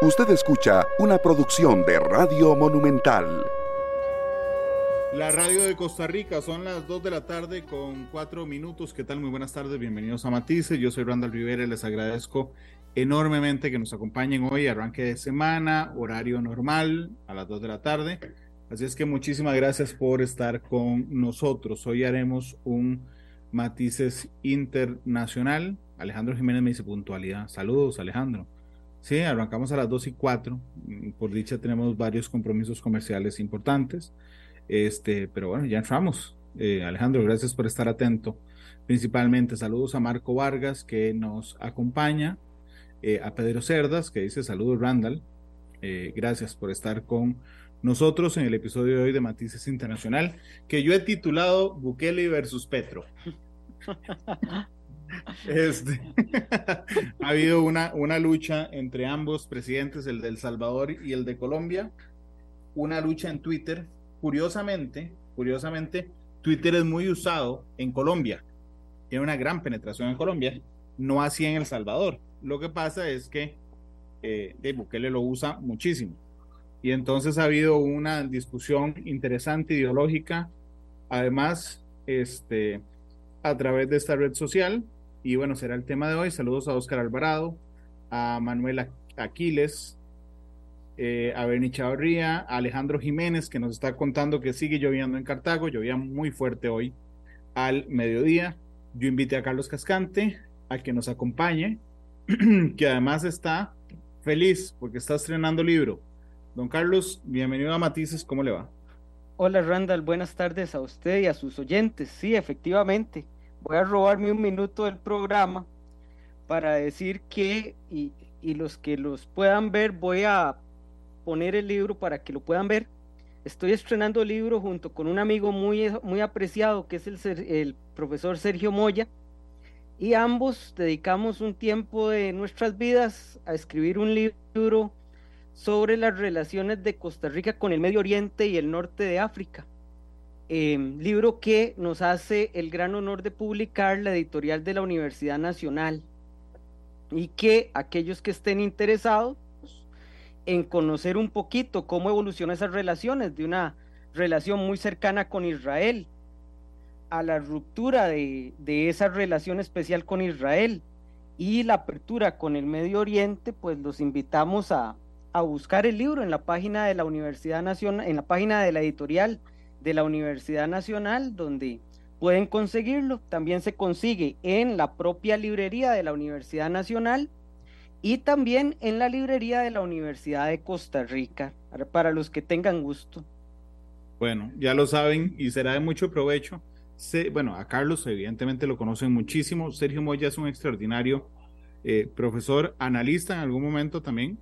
Usted escucha una producción de Radio Monumental. La radio de Costa Rica son las 2 de la tarde con 4 minutos. ¿Qué tal? Muy buenas tardes, bienvenidos a Matices. Yo soy Randall Rivera y les agradezco enormemente que nos acompañen hoy, arranque de semana, horario normal a las 2 de la tarde. Así es que muchísimas gracias por estar con nosotros. Hoy haremos un Matices Internacional. Alejandro Jiménez me dice puntualidad. Saludos, Alejandro. Sí, arrancamos a las 2 y 4. Por dicha tenemos varios compromisos comerciales importantes. Este, pero bueno, ya entramos. Eh, Alejandro, gracias por estar atento. Principalmente saludos a Marco Vargas que nos acompaña, eh, a Pedro Cerdas que dice saludos Randall. Eh, gracias por estar con nosotros en el episodio de hoy de Matices Internacional, que yo he titulado Bukele versus Petro. Este, ha habido una, una lucha entre ambos presidentes, el de El Salvador y el de Colombia, una lucha en Twitter. Curiosamente, curiosamente, Twitter es muy usado en Colombia, tiene una gran penetración en Colombia, no así en El Salvador. Lo que pasa es que eh, Bukele lo usa muchísimo. Y entonces ha habido una discusión interesante, ideológica, además, este, a través de esta red social, y bueno, será el tema de hoy. Saludos a Oscar Alvarado, a Manuel Aquiles, eh, a Bernie Chavarría, a Alejandro Jiménez, que nos está contando que sigue lloviendo en Cartago, llovía muy fuerte hoy al mediodía. Yo invité a Carlos Cascante a que nos acompañe, que además está feliz porque está estrenando libro. Don Carlos, bienvenido a Matices, ¿cómo le va? Hola Randall, buenas tardes a usted y a sus oyentes. Sí, efectivamente, voy a robarme un minuto del programa para decir que, y, los que los puedan ver, voy a poner el libro para que lo puedan ver. Estoy estrenando el libro junto con un amigo muy, muy apreciado que es el, el profesor Sergio Moya. Y ambos dedicamos un tiempo de nuestras vidas a escribir un libro sobre las relaciones de Costa Rica con el Medio Oriente y el norte de África. Em, libro que nos hace el gran honor de publicar la editorial de la Universidad Nacional y que aquellos que estén interesados en conocer un poquito cómo evolucionan esas relaciones, de una relación muy cercana con Israel, a la ruptura de, de esa relación especial con Israel y la apertura con el Medio Oriente, pues los invitamos a, a buscar el libro en la página de la Universidad Nacional, en la página de la editorial de la Universidad Nacional, donde pueden conseguirlo. También se consigue en la propia librería de la Universidad Nacional y también en la librería de la Universidad de Costa Rica, para los que tengan gusto. Bueno, ya lo saben y será de mucho provecho. bueno, a Carlos evidentemente lo conocen muchísimo. Sergio Moya es un extraordinario eh, profesor, analista en algún momento también,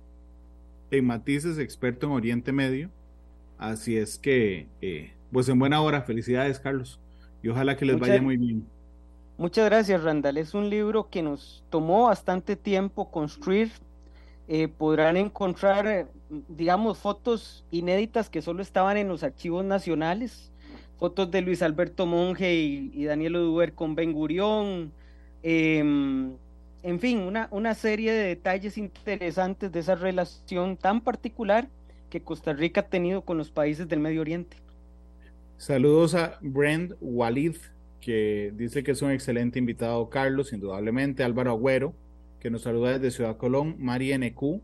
en matices, experto en Oriente Medio. Así es que eh, pues en buena hora, felicidades Carlos, y ojalá que les vaya muy bien. Muchas gracias Randall, es un libro que nos tomó bastante tiempo construir, eh, podrán encontrar, eh, digamos, fotos inéditas que solo estaban en los archivos nacionales, fotos de Luis Alberto Monge y, Daniel Oduber con Ben Gurión, em, en fin, una, una serie de detalles interesantes de esa relación tan particular que Costa Rica ha tenido con los países del Medio Oriente. Saludos a Brent Walid, que dice que es un excelente invitado, Carlos, indudablemente. Álvaro Agüero, que nos saluda desde Ciudad Colón. María NQ,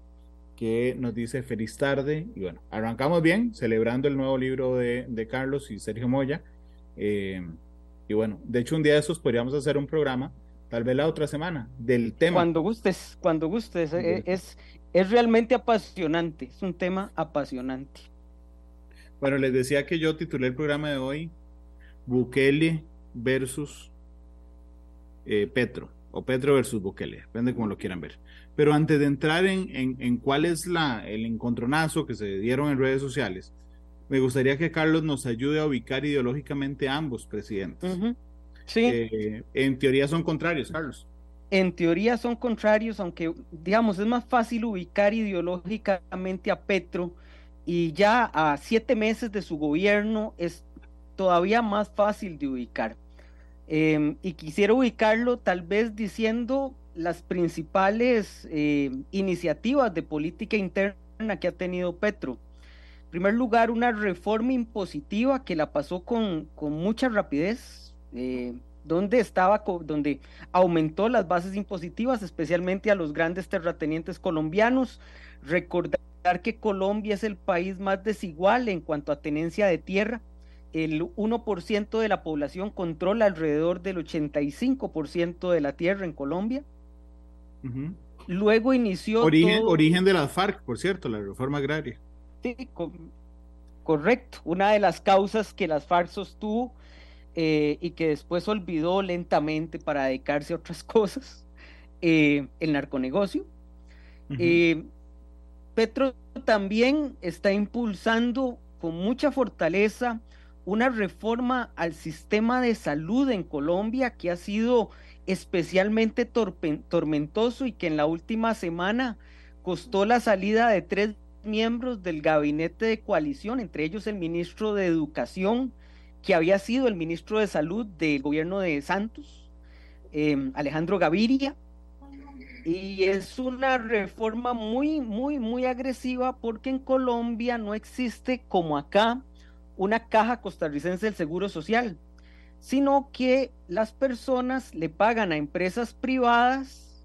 que nos dice feliz tarde. Y bueno, arrancamos bien, celebrando el nuevo libro de, Carlos y Sergio Moya. Eh, y bueno, de hecho, un día de esos podríamos hacer un programa, tal vez la otra semana, del tema. Cuando gustes, cuando gustes. es, es realmente apasionante, es un tema apasionante. Bueno, les decía que yo titulé el programa de hoy Bukele versus eh, Petro, o Petro versus Bukele, depende como lo quieran ver. Pero antes de entrar en, en, cuál es la, el encontronazo que se dieron en redes sociales, me gustaría que Carlos nos ayude a ubicar ideológicamente a ambos presidentes. Sí. Eh, en teoría son contrarios, Carlos. En teoría son contrarios, aunque digamos es más fácil ubicar ideológicamente a Petro y ya a siete meses de su gobierno es todavía más fácil de ubicar. Em, y quisiera ubicarlo tal vez diciendo las principales eh, iniciativas de política interna que ha tenido Petro. En primer lugar, una reforma impositiva que la pasó con, con mucha rapidez, eh, donde estaba, donde aumentó las bases impositivas, especialmente a los grandes terratenientes colombianos. Recordar que Colombia es el país más desigual en cuanto a tenencia de tierra el 1% de la población controla alrededor del 85% de la tierra en Colombia. Luego inició... Origen, origen de las FARC, por cierto, la reforma agraria. Sí, correcto. Una de las causas que las FARC sostuvo eh, y que después olvidó lentamente para dedicarse a otras cosas, eh, el narconegocio. Eh, Petro también está impulsando con mucha fortaleza una reforma al sistema de salud en Colombia que ha sido especialmente tormentoso y que en la última semana costó la salida de tres miembros del gabinete de coalición, entre ellos el ministro de Educación, que había sido el ministro de Salud del gobierno de Santos, em, Alejandro Gaviria. Y es una reforma muy, muy, muy agresiva porque en Colombia no existe como acá una caja costarricense del Seguro Social, sino que las personas le pagan a empresas privadas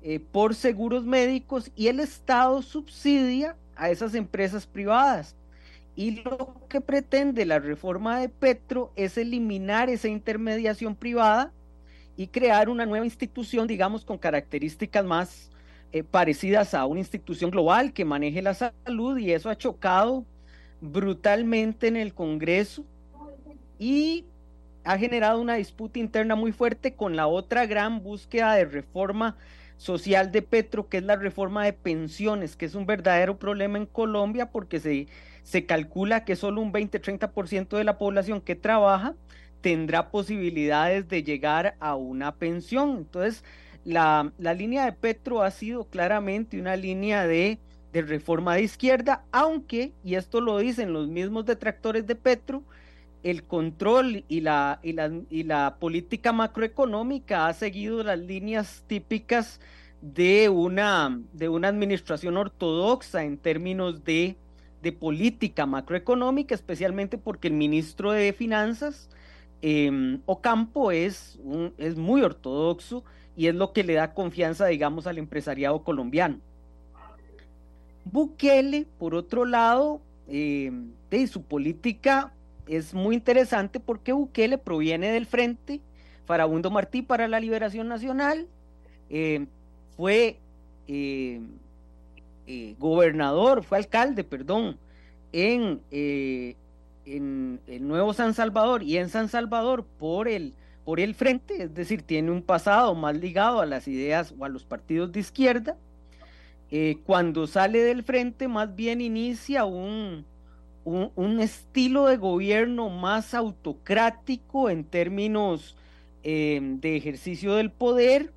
eh, por seguros médicos y el Estado subsidia a esas empresas privadas. Y lo que pretende la reforma de Petro es eliminar esa intermediación privada y crear una nueva institución, digamos, con características más eh, parecidas a una institución global que maneje la salud y eso ha chocado brutalmente en el Congreso y ha generado una disputa interna muy fuerte con la otra gran búsqueda de reforma social de Petro, que es la reforma de pensiones, que es un verdadero problema en Colombia porque se, se calcula que solo un 20-30% de la población que trabaja tendrá posibilidades de llegar a una pensión. Entonces, la, la línea de Petro ha sido claramente una línea de de reforma de izquierda, aunque, y esto lo dicen los mismos detractores de Petro, el control y la, y la, y la política macroeconómica ha seguido las líneas típicas de una, de una administración ortodoxa en términos de, de política macroeconómica, especialmente porque el ministro de Finanzas, eh, Ocampo, es, un, es muy ortodoxo y es lo que le da confianza, digamos, al empresariado colombiano. Bukele, por otro lado, eh, de su política es muy interesante porque Bukele proviene del Frente Farabundo Martí para la Liberación Nacional, eh, fue eh, gobernador, fue alcalde, perdón, en, en el Nuevo San Salvador y en San Salvador por el, por el Frente, es decir, tiene un pasado más ligado a las ideas o a los partidos de izquierda. Eh, cuando sale del frente más bien inicia un, un, estilo de gobierno más autocrático en términos em, de ejercicio del poder,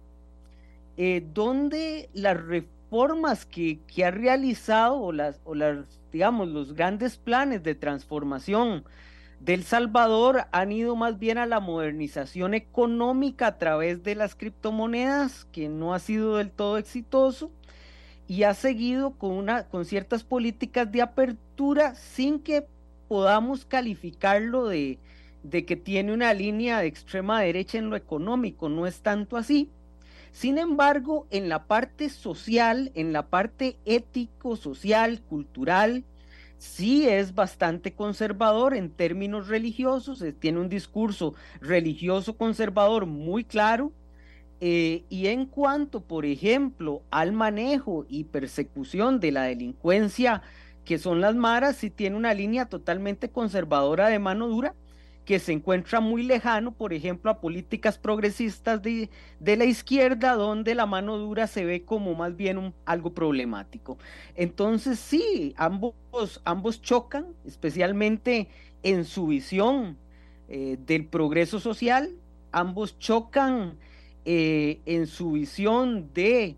eh, donde las reformas que, que, ha realizado o las, o las, digamos, los grandes planes de transformación del Salvador han ido más bien a la modernización económica a través de las criptomonedas, que no ha sido del todo exitoso y ha seguido con, una, con ciertas políticas de apertura sin que podamos calificarlo de, de que tiene una línea de extrema derecha en lo económico, no es tanto así. Sin embargo, en la parte social, en la parte ético, social, cultural, sí es bastante conservador en términos religiosos, tiene un discurso religioso conservador muy claro, eh, y en cuanto, por ejemplo, al manejo y persecución de la delincuencia, que son las maras, sí tiene una línea totalmente conservadora de mano dura, que se encuentra muy lejano, por ejemplo, a políticas progresistas de, de la izquierda, donde la mano dura se ve como más bien un, algo problemático. Entonces, sí, ambos, ambos chocan, especialmente en su visión eh, del progreso social, ambos chocan eh, en su visión de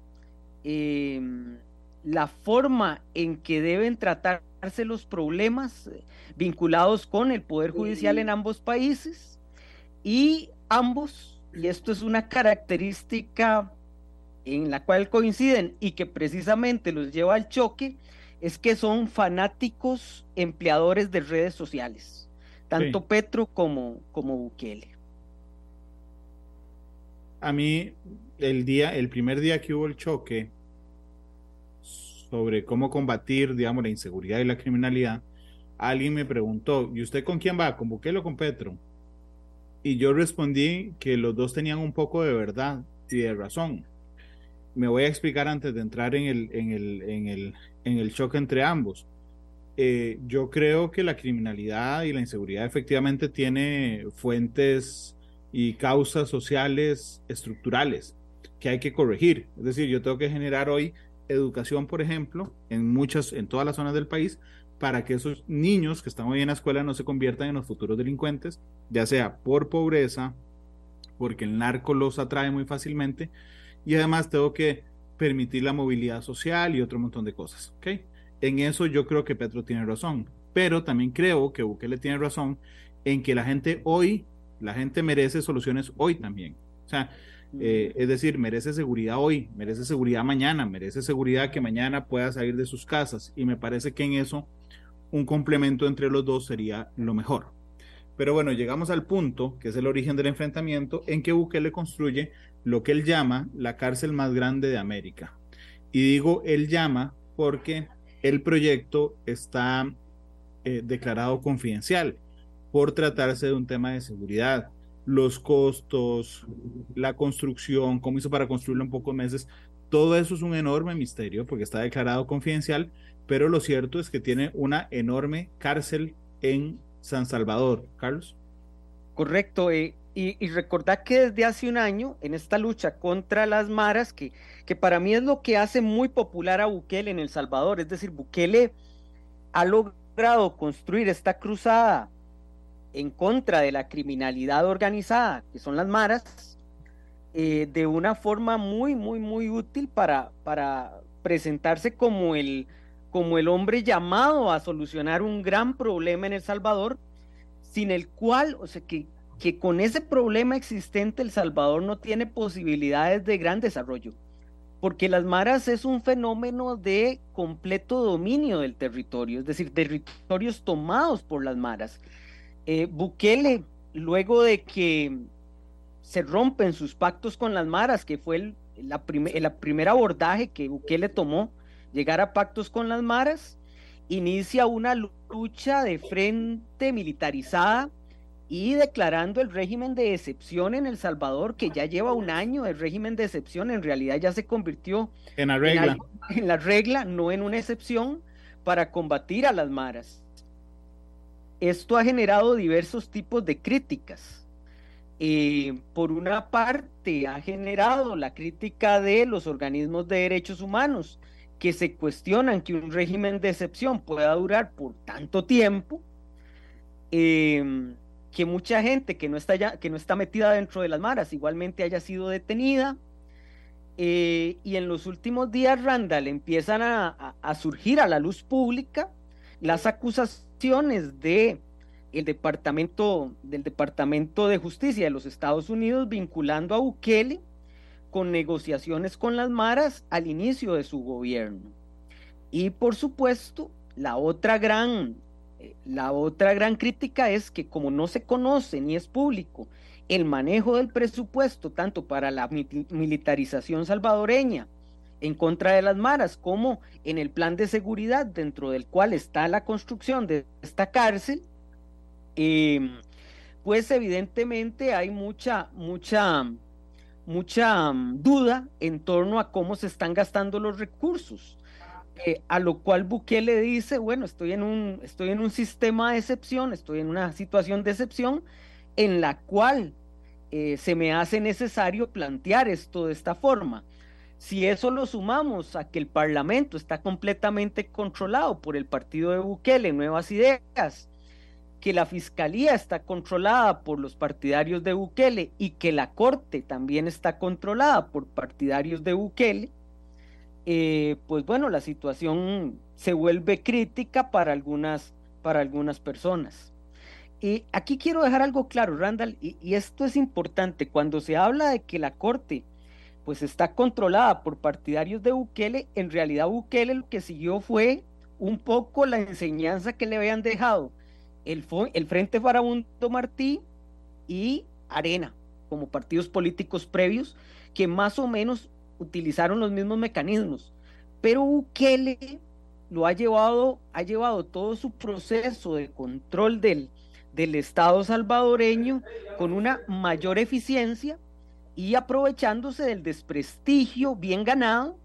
em, la forma en que deben tratarse los problemas eh, vinculados con el Poder Judicial en ambos países. Y ambos, y esto es una característica en la cual coinciden y que precisamente los lleva al choque es que son fanáticos empleadores de redes sociales, tanto Petro como, como Bukele. A mí, el día, el primer día que hubo el choque sobre cómo combatir, digamos, la inseguridad y la criminalidad, alguien me preguntó, ¿y usted con quién va? ¿Con Bukele o con Petro? Y yo respondí que los dos tenían un poco de verdad y de razón. Me voy a explicar antes de entrar en el, en el, en el, en el choque entre ambos. Eh, yo creo que la criminalidad y la inseguridad efectivamente tiene fuentes y causas sociales estructurales que hay que corregir. Es decir, yo tengo que generar hoy educación, por ejemplo, en muchas, en todas las zonas del país, para que esos niños que están hoy en la escuela no se conviertan en los futuros delincuentes, ya sea por pobreza, porque el narco los atrae muy fácilmente, y además tengo que permitir la movilidad social y otro montón de cosas. ¿okay? En eso yo creo que Petro tiene razón, pero también creo que Bukele tiene razón en que la gente hoy, la gente merece soluciones hoy también. O sea, eh, es decir, merece seguridad hoy, merece seguridad mañana, merece seguridad que mañana pueda salir de sus casas. Y me parece que en eso un complemento entre los dos sería lo mejor. Pero bueno, llegamos al punto, que es el origen del enfrentamiento, en que Bukele construye lo que él llama la cárcel más grande de América. Y digo él llama porque el proyecto está eh, declarado confidencial por tratarse de un tema de seguridad los costos, la construcción, cómo hizo para construirlo en pocos meses. Todo eso es un enorme misterio porque está declarado confidencial, pero lo cierto es que tiene una enorme cárcel en San Salvador. Carlos. Correcto. Eh, y, y recordad que desde hace un año, en esta lucha contra las maras, que, que para mí es lo que hace muy popular a Bukele en El Salvador, es decir, Bukele ha logrado construir esta cruzada en contra de la criminalidad organizada, que son las maras, eh, de una forma muy, muy, muy útil para, para presentarse como el, como el hombre llamado a solucionar un gran problema en El Salvador, sin el cual, o sea, que, que con ese problema existente El Salvador no tiene posibilidades de gran desarrollo, porque las maras es un fenómeno de completo dominio del territorio, es decir, territorios tomados por las maras. Eh, Bukele, luego de que se rompen sus pactos con las maras, que fue el, la primer abordaje que Bukele tomó, llegar a pactos con las maras, inicia una lucha de frente militarizada y declarando el régimen de excepción en El Salvador, que ya lleva un año el régimen de excepción, en realidad ya se convirtió en la regla, en la regla no en una excepción, para combatir a las maras esto ha generado diversos tipos de críticas. Eh, por una parte, ha generado la crítica de los organismos de derechos humanos, que se cuestionan que un régimen de excepción pueda durar por tanto tiempo, em, que mucha gente que no, está ya, que no está metida dentro de las maras igualmente haya sido detenida. Eh, y en los últimos días, Randall, empiezan a surgir a la luz pública las acusaciones de el departamento del Departamento de Justicia de los Estados Unidos vinculando a Bukele con negociaciones con las maras al inicio de su gobierno. Y por supuesto, la otra gran eh, la otra gran crítica es que como no se conoce ni es público el manejo del presupuesto tanto para la militarización salvadoreña en contra de las maras como en el plan de seguridad dentro del cual está la construcción de esta cárcel, eh, pues evidentemente hay mucha, mucha, mucha mm, duda en torno a cómo se están gastando los recursos. Eh, a lo cual Bukele dice, bueno, estoy en, un, estoy en un sistema de excepción, estoy en una situación de excepción en la cual eh, se me hace necesario plantear esto de esta forma. Si eso lo sumamos a que el Parlamento está completamente controlado por el partido de Bukele, Nuevas Ideas, que la Fiscalía está controlada por los partidarios de Bukele y que la Corte también está controlada por partidarios de Bukele, eh, pues bueno, la situación se vuelve crítica para algunas, para algunas personas. Y aquí quiero dejar algo claro, Randall, y esto es importante, cuando se habla de que la Corte pues está controlada por partidarios de Bukele, en realidad Bukele lo que siguió fue un poco la enseñanza que le habían dejado el, el Frente Farabundo Martí y Arena como partidos políticos previos que más o menos utilizaron los mismos mecanismos. Pero Bukele lo ha llevado, ha llevado todo su proceso de control del, del Estado salvadoreño con una mayor eficiencia y aprovechándose del desprestigio bien ganado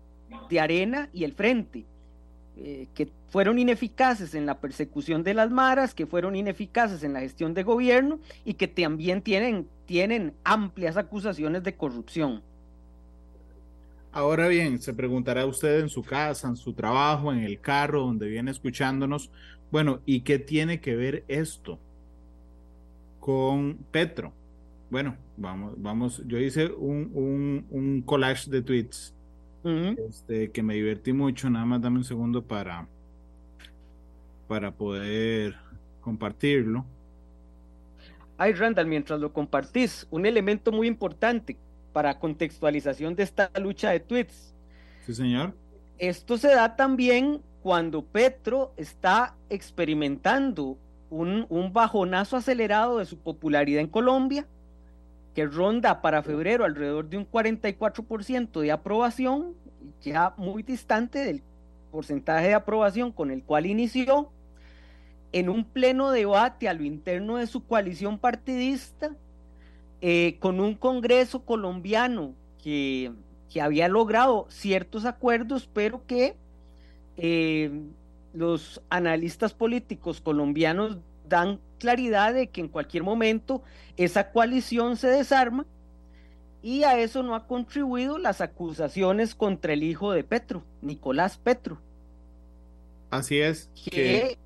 de Arena y el Frente, eh, que fueron ineficaces en la persecución de las maras, que fueron ineficaces en la gestión de gobierno y que también tienen, tienen amplias acusaciones de corrupción. Ahora bien, se preguntará usted en su casa, en su trabajo, en el carro donde viene escuchándonos, bueno, ¿y qué tiene que ver esto con Petro? Bueno, vamos, vamos, yo hice un, un, collage de tweets este, que me divertí mucho, nada más dame un segundo para, para poder compartirlo. Ay, Randall, mientras lo compartís, un elemento muy importante para contextualización de esta lucha de tweets. Sí, señor. Esto se da también cuando Petro está experimentando un, un bajonazo acelerado de su popularidad en Colombia que ronda para febrero alrededor de un 44% de aprobación, ya muy distante del porcentaje de aprobación con el cual inició, en un pleno debate a lo interno de su coalición partidista, eh, con un Congreso colombiano que, que, había logrado ciertos acuerdos, pero que eh, los analistas políticos colombianos dan claridad de que en cualquier momento esa coalición se desarma y a eso no ha contribuido las acusaciones contra el hijo de Petro, Nicolás Petro. Así es. Que,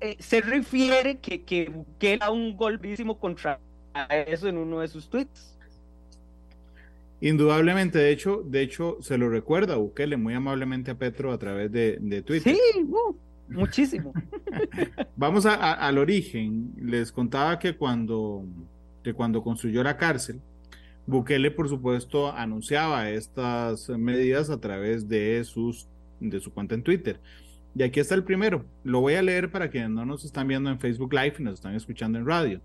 eh, se refiere que, que, que da un golpísimo contra eso en uno de sus tweets. Indudablemente, de hecho, de hecho, se lo recuerda Bukele muy amablemente a Petro a través de, de Twitter. Sí, uh, muchísimo. Vamos al origen. Les contaba que cuando, que cuando construyó la cárcel, Bukele, por supuesto, anunciaba estas medidas a través de, sus, de su cuenta en Twitter. Y aquí está el primero. Lo voy a leer para quienes no nos están viendo en Facebook Live y nos están escuchando en radio.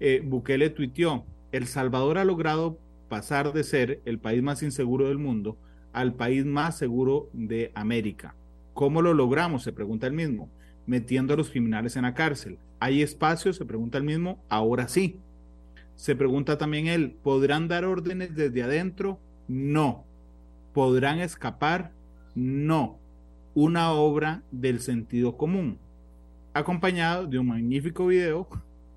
Eh, Bukele tuiteó, El Salvador ha logrado pasar de ser el país más inseguro del mundo al país más seguro de América. ¿Cómo lo logramos? Se pregunta el mismo. Metiendo a los criminales en la cárcel. ¿Hay espacio? Se pregunta el mismo. Ahora sí. Se pregunta también él, ¿podrán dar órdenes desde adentro? No. ¿Podrán escapar? No. Una obra del sentido común. Acompañado de un magnífico video,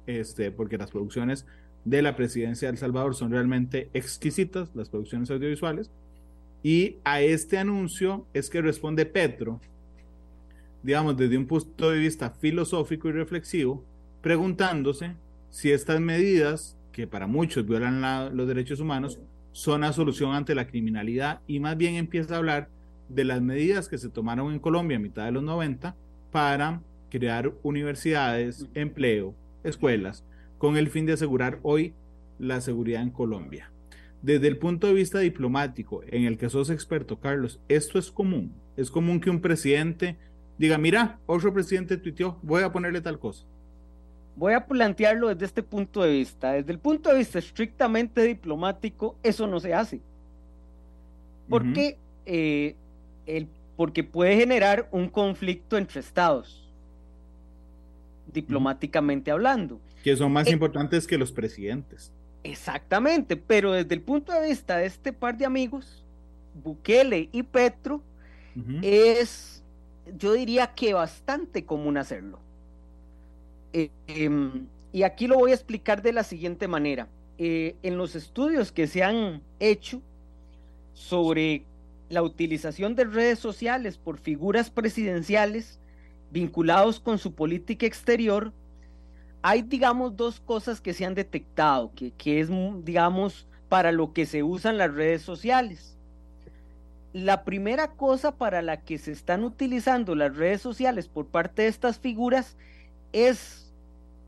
este, porque las producciones de la presidencia de El Salvador son realmente exquisitas, las producciones audiovisuales. Y a este anuncio es que responde Petro, digamos, desde un punto de vista filosófico y reflexivo, preguntándose si estas medidas, que para muchos violan los derechos humanos, son la solución ante la criminalidad y más bien empieza a hablar de las medidas que se tomaron en Colombia a mitad de los 90 para crear universidades, empleo, escuelas, con el fin de asegurar hoy la seguridad en Colombia. Desde el punto de vista diplomático, en el que sos experto, Carlos, esto es común. Es común que un presidente diga, mira, otro presidente tuiteó, voy a ponerle tal cosa. Voy a plantearlo desde este punto de vista. Desde el punto de vista estrictamente diplomático, eso no se hace. Porque, eh, el, porque puede generar un conflicto entre estados, diplomáticamente hablando. Que son más eh, importantes que los presidentes. Exactamente, pero desde el punto de vista de este par de amigos, Bukele y Petro, es, yo diría que bastante común hacerlo. Eh, em, y aquí lo voy a explicar de la siguiente manera. Eh, en los estudios que se han hecho sobre la utilización de redes sociales por figuras presidenciales vinculados con su política exterior, hay, digamos, dos cosas que se han detectado, que, que es, digamos, para lo que se usan las redes sociales. La primera cosa para la que se están utilizando las redes sociales por parte de estas figuras es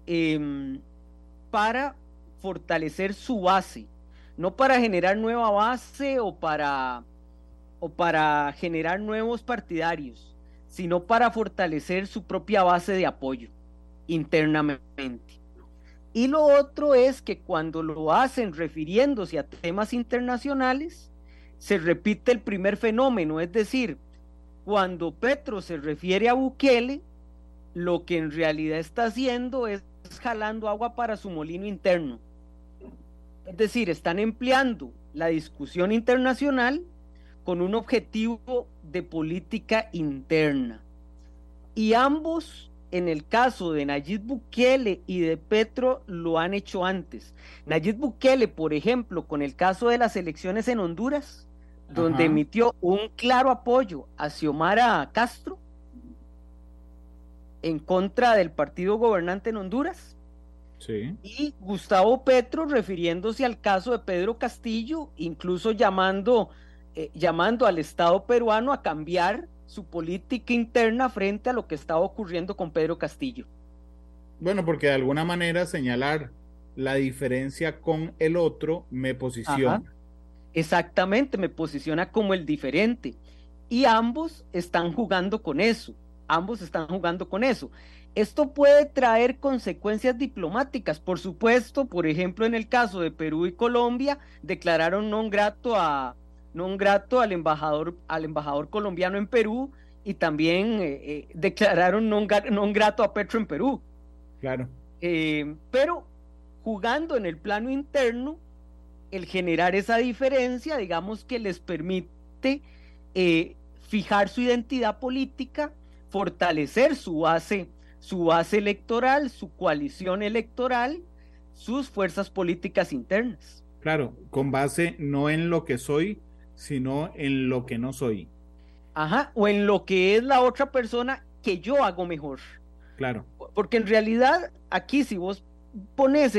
em, para fortalecer su base, no para generar nueva base o para, o para generar nuevos partidarios, sino para fortalecer su propia base de apoyo internamente. Y lo otro es que cuando lo hacen refiriéndose a temas internacionales, se repite el primer fenómeno, es decir, cuando Petro se refiere a Bukele, lo que en realidad está haciendo es jalando agua para su molino interno. Es decir, están empleando la discusión internacional con un objetivo de política interna. Y ambos, en el caso de Nayib Bukele y de Petro, lo han hecho antes. Nayib Bukele, por ejemplo, con el caso de las elecciones en Honduras, donde emitió un claro apoyo a Xiomara Castro en contra del partido gobernante en Honduras. Sí. Y Gustavo Petro refiriéndose al caso de Pedro Castillo, incluso llamando, eh, llamando al Estado peruano a cambiar su política interna frente a lo que estaba ocurriendo con Pedro Castillo. Bueno, porque de alguna manera señalar la diferencia con el otro me posiciona. Exactamente, me posiciona como el diferente. Y ambos están jugando con eso, ambos están jugando con eso. Esto puede traer consecuencias diplomáticas, por supuesto, por ejemplo, en el caso de Perú y Colombia, declararon non grato a non grato al embajador al embajador colombiano en Perú y también eh, eh, declararon non, grato a Petro en Perú. Claro. Eh, pero jugando en el plano interno, el generar esa diferencia, digamos que les permite eh, fijar su identidad política, fortalecer su base, su base electoral, su coalición electoral, sus fuerzas políticas internas. Claro, con base no en lo que soy, sino en lo que no soy. Ajá, o en lo que es la otra persona que yo hago mejor. Claro. Porque en realidad aquí si vos pones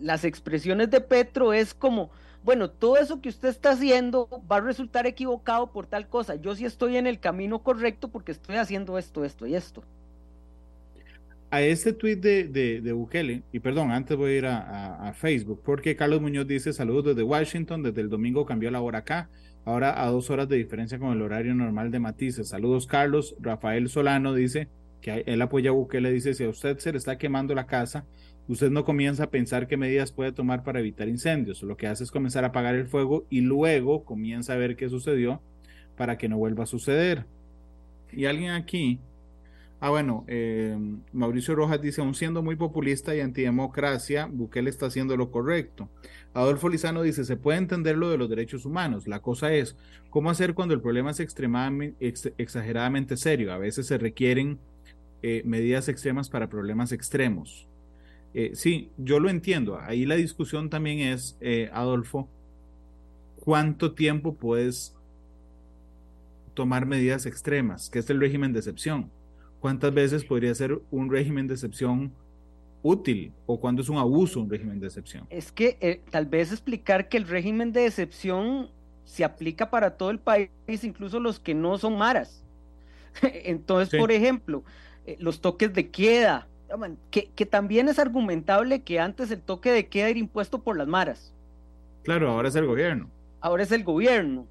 las expresiones de Petro es como, bueno, todo eso que usted está haciendo va a resultar equivocado por tal cosa. Yo sí estoy en el camino correcto porque estoy haciendo esto, esto y esto. A este tweet de, de, Bukele, y perdón, antes voy a ir a, Facebook, porque Carlos Muñoz dice saludos desde Washington, desde el domingo cambió la hora acá, ahora a dos horas de diferencia con el horario normal de Matices. Saludos Carlos, Rafael Solano dice que él apoya a Bukele, dice si a usted se le está quemando la casa, usted no comienza a pensar qué medidas puede tomar para evitar incendios. Lo que hace es comenzar a apagar el fuego y luego comienza a ver qué sucedió para que no vuelva a suceder. Y alguien aquí, ah bueno, eh, Mauricio Rojas dice, aún siendo muy populista y antidemocracia, Bukele está haciendo lo correcto. Adolfo Lizano dice, se puede entender lo de los derechos humanos. La cosa es, ¿cómo hacer cuando el problema es extremadamente, exageradamente serio? A veces se requieren eh, medidas extremas para problemas extremos. Eh, sí, yo lo entiendo. Ahí la discusión también es, eh, Adolfo, ¿cuánto tiempo puedes tomar medidas extremas? ¿Qué es el régimen de excepción? ¿Cuántas veces podría ser un régimen de excepción útil o cuándo es un abuso un régimen de excepción? Es que eh, tal vez explicar que el régimen de excepción se aplica para todo el país, incluso los que no son maras. Entonces, por ejemplo, los toques de queda, que, también es argumentable que antes el toque de queda era impuesto por las maras. Claro, ahora es el gobierno. Ahora es el gobierno.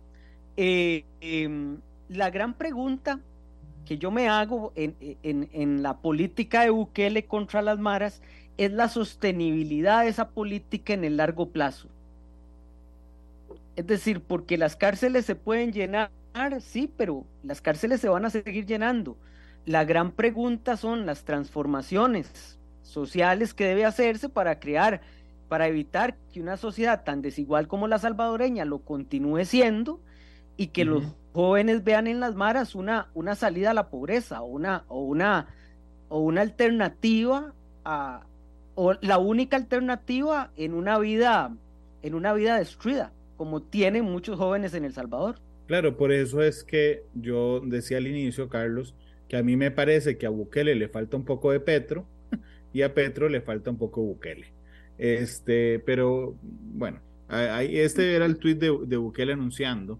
Eh, em, la gran pregunta que yo me hago en, en, la política de Bukele contra las maras es la sostenibilidad de esa política en el largo plazo. Es decir, porque las cárceles se pueden llenar, sí, pero las cárceles se van a seguir llenando la gran pregunta son las transformaciones sociales que debe hacerse para crear, para evitar que una sociedad tan desigual como la salvadoreña lo continúe siendo y que los jóvenes vean en las maras una, una salida a la pobreza o una, o una, o una alternativa a, o la única alternativa en una vida, en una vida destruida, como tienen muchos jóvenes en El Salvador. Claro, por eso es que yo decía al inicio, Carlos, que a mí me parece que a Bukele le falta un poco de Petro y a Petro le falta un poco Bukele. Este, pero bueno, ahí, este era el tuit de, de, Bukele anunciando.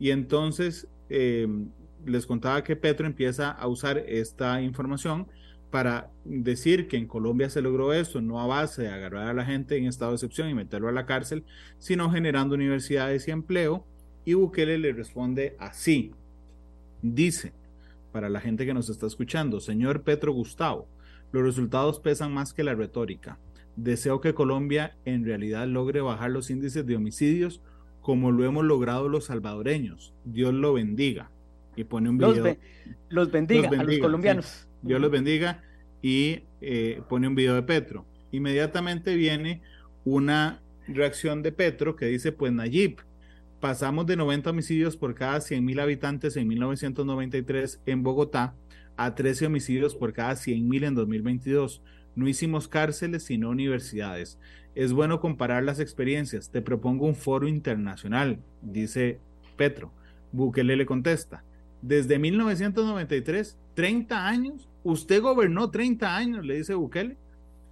Y entonces em, les contaba que Petro empieza a usar esta información para decir que en Colombia se logró eso, no a base de agarrar a la gente en estado de excepción y meterlo a la cárcel, sino generando universidades y empleo. Y Bukele le responde así. Dice, para la gente que nos está escuchando, señor Petro Gustavo, los resultados pesan más que la retórica. Deseo que Colombia en realidad logre bajar los índices de homicidios como lo hemos logrado los salvadoreños. Dios lo bendiga. Y pone un video. Los, bendiga, a los colombianos. Dios los bendiga y eh, pone un video de Petro. Inmediatamente viene una reacción de Petro que dice, pues Nayib, pasamos de 90 homicidios por cada 100 mil habitantes en 1993 en Bogotá a 13 homicidios por cada 100 mil en 2022. No hicimos cárceles sino universidades. Es bueno comparar las experiencias. Te propongo un foro internacional, dice Petro. Bukele le contesta. Desde 1993, 30 años, usted gobernó 30 años, le dice Bukele.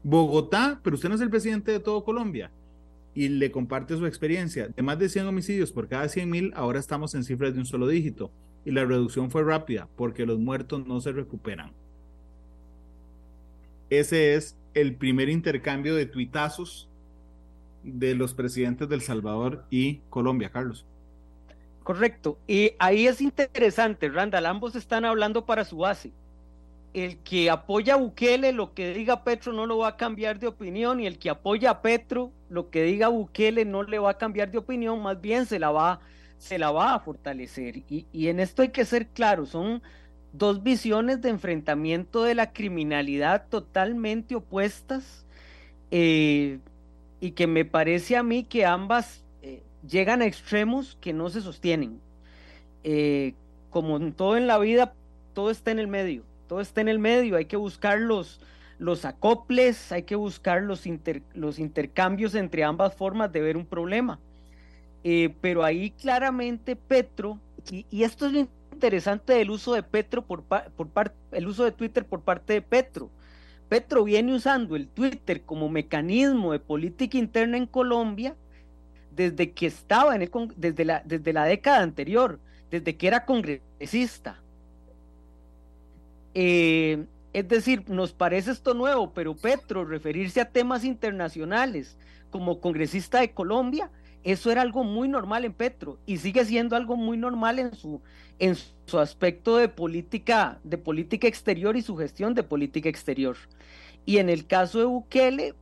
Bogotá, pero usted no es el presidente de todo Colombia y le comparte su experiencia. De más de 100 homicidios por cada 100 mil, ahora estamos en cifras de un solo dígito. Y la reducción fue rápida porque los muertos no se recuperan. Ese es el primer intercambio de tuitazos de los presidentes del Salvador y Colombia, Carlos. Correcto. Y ahí es interesante, Randall, ambos están hablando para su base el que apoya a Bukele, lo que diga Petro no lo va a cambiar de opinión, y el que apoya a Petro, lo que diga Bukele no le va a cambiar de opinión, más bien se la va, a fortalecer. Y, en esto hay que ser claro, son dos visiones de enfrentamiento de la criminalidad totalmente opuestas, eh, y que me parece a mí que ambas eh, llegan a extremos que no se sostienen. Eh, como en todo en la vida, todo está en el medio todo está en el medio, hay que buscar los, los acoples, hay que buscar los, los intercambios entre ambas formas de ver un problema. Eh, pero ahí claramente Petro, y, esto es lo interesante del uso de Petro por, por el uso de Twitter por parte de Petro. Petro viene usando el Twitter como mecanismo de política interna en Colombia desde que estaba en el, desde la, desde la década anterior, desde que era congresista. Eh, es decir, nos parece esto nuevo, pero Petro referirse a temas internacionales como congresista de Colombia, eso era algo muy normal en Petro y sigue siendo algo muy normal en su, en su aspecto de política, de política exterior y su gestión de política exterior. Y en el caso de Bukele,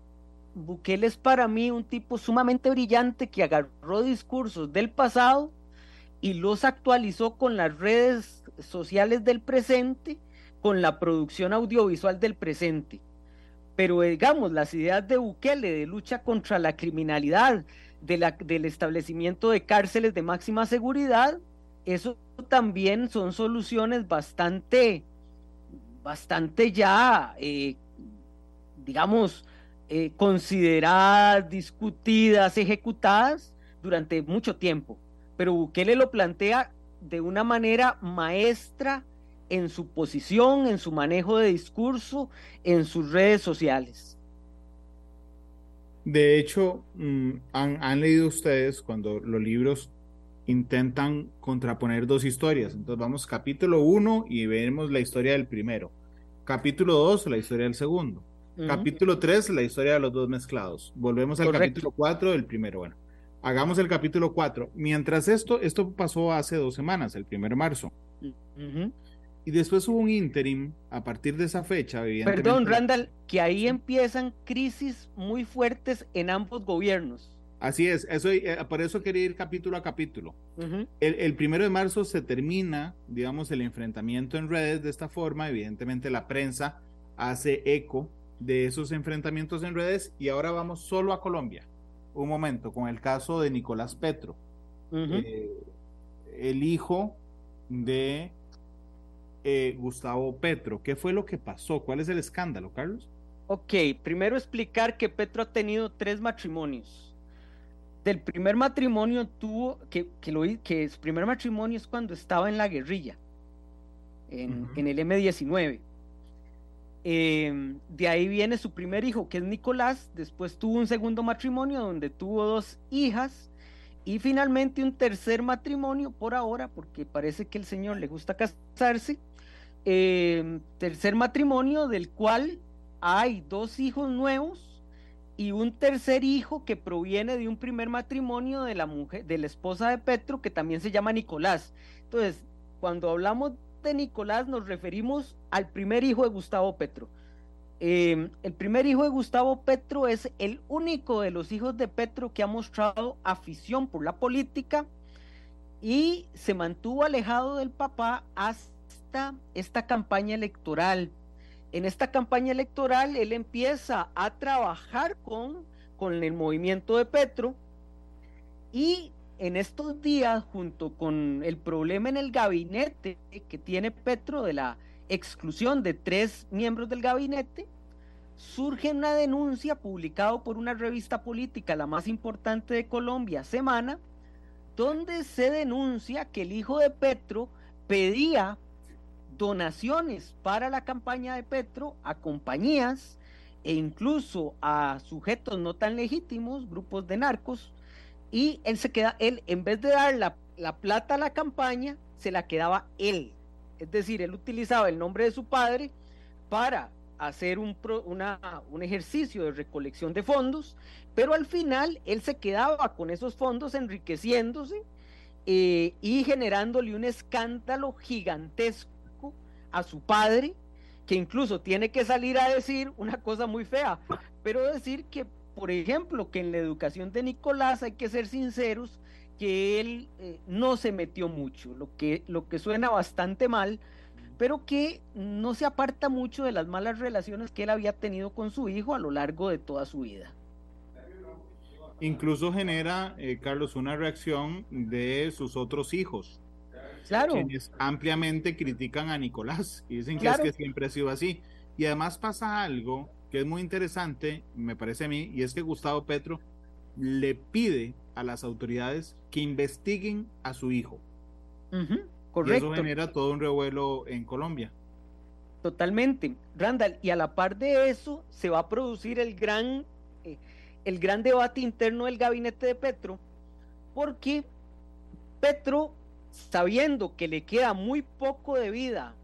Bukele es para mí un tipo sumamente brillante que agarró discursos del pasado y los actualizó con las redes sociales del presente con la producción audiovisual del presente. Pero digamos, las ideas de Bukele de lucha contra la criminalidad, de la, del establecimiento de cárceles de máxima seguridad, eso también son soluciones bastante, bastante ya, eh, digamos, eh, consideradas, discutidas, ejecutadas durante mucho tiempo. Pero Bukele lo plantea de una manera maestra en su posición, en su manejo de discurso, en sus redes sociales. De hecho, mm, han, leído ustedes cuando los libros intentan contraponer dos historias. Entonces vamos capítulo 1 y vemos la historia del primero. Capítulo 2, la historia del segundo. Capítulo 3, la historia de los dos mezclados. Volvemos al capítulo 4 del primero. Bueno, hagamos el capítulo 4. Mientras esto, esto pasó hace dos semanas, el 1 de marzo. Y después hubo un interim a partir de esa fecha. Perdón, Randall, que ahí empiezan crisis muy fuertes en ambos gobiernos. Así es, eso, eh, por eso quería ir capítulo a capítulo. el, primero de marzo se termina, digamos, el enfrentamiento en redes de esta forma. Evidentemente la prensa hace eco de esos enfrentamientos en redes y ahora vamos solo a Colombia. Un momento, con el caso de Nicolás Petro, eh, el hijo de eh, Gustavo Petro. ¿Qué fue lo que pasó? ¿Cuál es el escándalo, Carlos? Ok, primero explicar que Petro ha tenido tres matrimonios. Del primer matrimonio tuvo, que, que, lo, que su primer matrimonio es cuando estaba en la guerrilla, en, el M19. Em, de ahí viene su primer hijo, que es Nicolás. Después tuvo un segundo matrimonio donde tuvo dos hijas. Y finalmente un tercer matrimonio por ahora, porque parece que el señor le gusta casarse, eh, tercer matrimonio del cual hay dos hijos nuevos y un tercer hijo que proviene de un primer matrimonio de la mujer, de la esposa de Petro, que también se llama Nicolás. Entonces, cuando hablamos de Nicolás, nos referimos al primer hijo de Gustavo Petro. Eh, el primer hijo de Gustavo Petro es el único de los hijos de Petro que ha mostrado afición por la política y se mantuvo alejado del papá hasta esta campaña electoral. En esta campaña electoral él empieza a trabajar con, con el movimiento de Petro y en estos días, junto con el problema en el gabinete que tiene Petro de la exclusión de tres miembros del gabinete, surge una denuncia publicada por una revista política, la más importante de Colombia, Semana, donde se denuncia que el hijo de Petro pedía donaciones para la campaña de Petro a compañías e incluso a sujetos no tan legítimos, grupos de narcos, y él se queda, él en vez de dar la, la plata a la campaña, se la quedaba él. Es decir, él utilizaba el nombre de su padre para hacer un, ejercicio de recolección de fondos, pero al final él se quedaba con esos fondos enriqueciéndose eh, y generándole un escándalo gigantesco a su padre, que incluso tiene que salir a decir una cosa muy fea, pero decir que, por ejemplo, que en la educación de Nicolás hay que ser sinceros, que él eh, no se metió mucho, lo que, lo que suena bastante mal, pero que no se aparta mucho de las malas relaciones que él había tenido con su hijo a lo largo de toda su vida. Incluso genera, eh, Carlos, una reacción de sus otros hijos. Claro. Quienes ampliamente critican a Nicolás y dicen que es que siempre ha sido así. Y además pasa algo que es muy interesante, me parece a mí, y es que Gustavo Petro le pide a las autoridades que investiguen a su hijo. Correcto. Y eso genera todo un revuelo en Colombia. Totalmente, Randall. Y a la par de eso se va a producir el gran, eh, el gran debate interno del gabinete de Petro, porque Petro, sabiendo que le queda muy poco de vida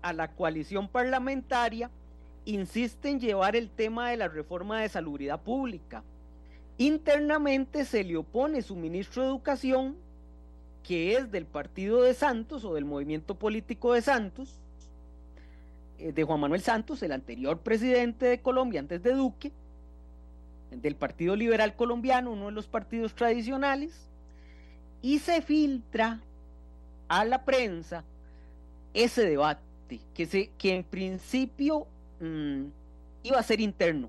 a la coalición parlamentaria, insiste en llevar el tema de la reforma de salubridad pública. Internamente se le opone su ministro de Educación, que es del partido de Santos o del movimiento político de Santos, eh, de Juan Manuel Santos, el anterior presidente de Colombia antes de Duque, del Partido Liberal Colombiano, uno de los partidos tradicionales, y se filtra a la prensa ese debate, que, se, que en principio mm, iba a ser interno.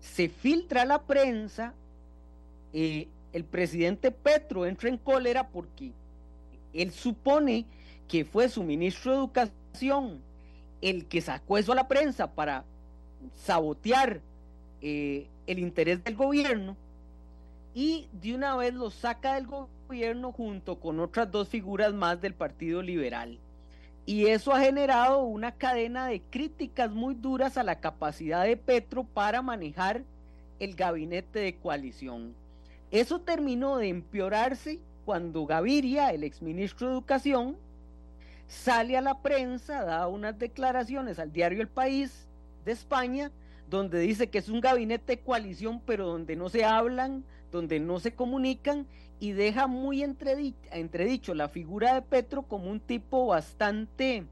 Se filtra la prensa eh, el presidente Petro entra en cólera porque él supone que fue su ministro de Educación el que sacó eso a la prensa para sabotear eh, el interés del gobierno y de una vez lo saca del gobierno junto con otras dos figuras más del Partido Liberal. Y eso ha generado una cadena de críticas muy duras a la capacidad de Petro para manejar el gabinete de coalición. Eso terminó de empeorarse cuando Gaviria, el exministro de Educación, sale a la prensa, da unas declaraciones al diario El País de España, donde dice que es un gabinete de coalición, pero donde no se hablan, donde no se comunican y deja muy entredicho, la figura de Petro como un tipo bastante,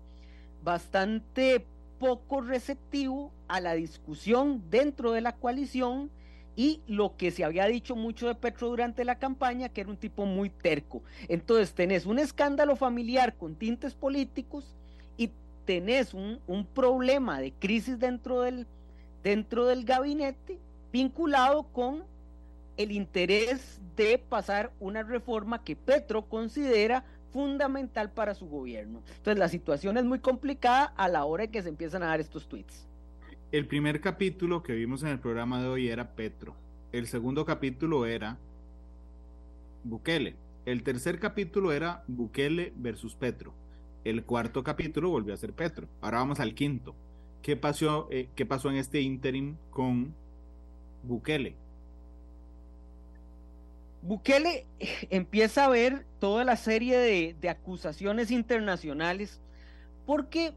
bastante poco receptivo a la discusión dentro de la coalición y lo que se había dicho mucho de Petro durante la campaña, que era un tipo muy terco. Entonces tenés un escándalo familiar con tintes políticos y tenés un, problema de crisis dentro del, dentro del gabinete vinculado con el interés de pasar una reforma que Petro considera fundamental para su gobierno. Entonces la situación es muy complicada a la hora de que se empiezan a dar estos tweets. El primer capítulo que vimos en el programa de hoy era Petro. El segundo capítulo era Bukele. El tercer capítulo era Bukele versus Petro. El cuarto capítulo volvió a ser Petro. Ahora vamos al quinto. ¿Qué pasó, eh, qué pasó en este interim con Bukele? Bukele empieza a ver toda la serie de, acusaciones internacionales porque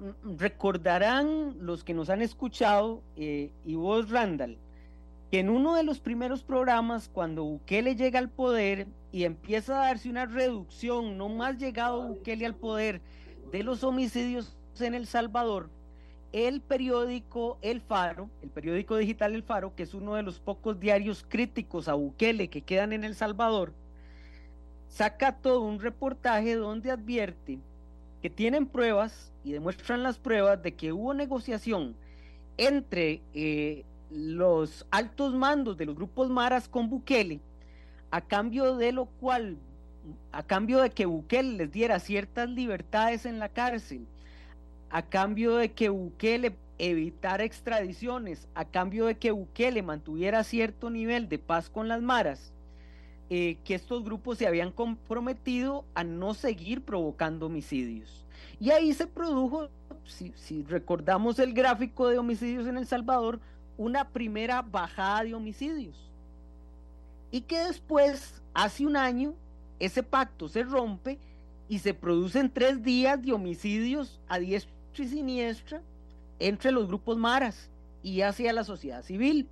mm, recordarán los que nos han escuchado eh, y vos, Randall, que en uno de los primeros programas, cuando Bukele llega al poder y empieza a darse una reducción, no más llegado Bukele al poder, de los homicidios en El Salvador, el periódico El Faro, el periódico digital El Faro, que es uno de los pocos diarios críticos a Bukele que quedan en El Salvador, saca todo un reportaje donde advierte que tienen pruebas y demuestran las pruebas de que hubo negociación entre eh, los altos mandos de los grupos maras con Bukele, a cambio de lo cual, a cambio de que Bukele les diera ciertas libertades en la cárcel, a cambio de que Bukele evitara extradiciones, a cambio de que Bukele mantuviera cierto nivel de paz con las maras, eh, que estos grupos se habían comprometido a no seguir provocando homicidios. Y ahí se produjo, si, si recordamos el gráfico de homicidios en El Salvador, una primera bajada de homicidios. Y que después, hace un año, ese pacto se rompe y se producen tres días de homicidios a y siniestra entre los grupos maras y hacia la sociedad civil.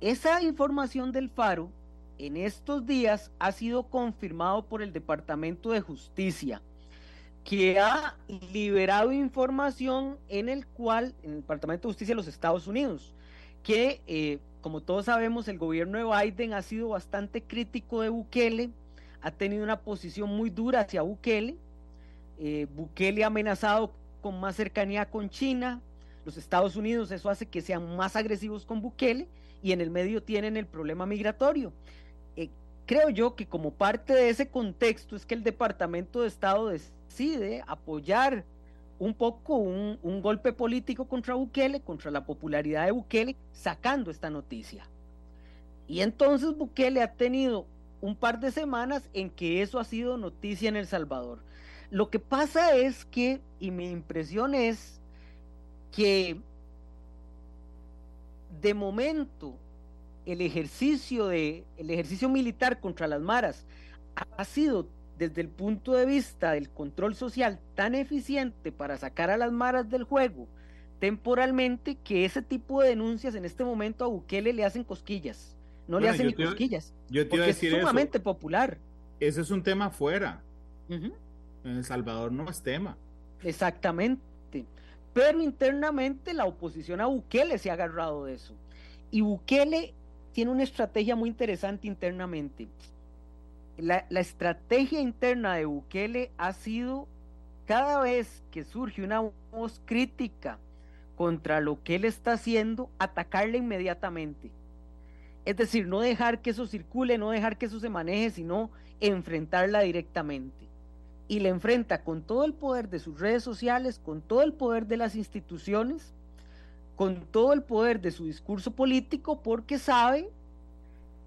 Esa información del Faro en estos días ha sido confirmado por el Departamento de Justicia que ha liberado información en el cual, en el Departamento de Justicia de los Estados Unidos, que eh, como todos sabemos el gobierno de Biden ha sido bastante crítico de Bukele, ha tenido una posición muy dura hacia Bukele, eh, Bukele ha amenazado con más cercanía con China, los Estados Unidos eso hace que sean más agresivos con Bukele y en el medio tienen el problema migratorio. Eh, creo yo que como parte de ese contexto es que el Departamento de Estado decide apoyar un poco un, golpe político contra Bukele, contra la popularidad de Bukele, sacando esta noticia. Y entonces Bukele ha tenido un par de semanas en que eso ha sido noticia en El Salvador. Lo que pasa es que, y mi impresión es que de momento el ejercicio de el ejercicio militar contra las maras ha sido desde el punto de vista del control social tan eficiente para sacar a las maras del juego temporalmente que ese tipo de denuncias en este momento a Bukele le hacen cosquillas. No le hacen ni cosquillas. Yo te es sumamente popular. Ese es un tema fuera. En El Salvador no es tema. Exactamente. Pero internamente la oposición a Bukele se ha agarrado de eso. Y Bukele tiene una estrategia muy interesante internamente la, estrategia interna de Bukele ha sido cada vez que surge una voz crítica contra lo que él está haciendo, atacarle inmediatamente. Es decir, no dejar que eso circule, no dejar que eso se maneje, sino enfrentarla directamente. Y la enfrenta con todo el poder de sus redes sociales, con todo el poder de las instituciones, con todo el poder de su discurso político, porque sabe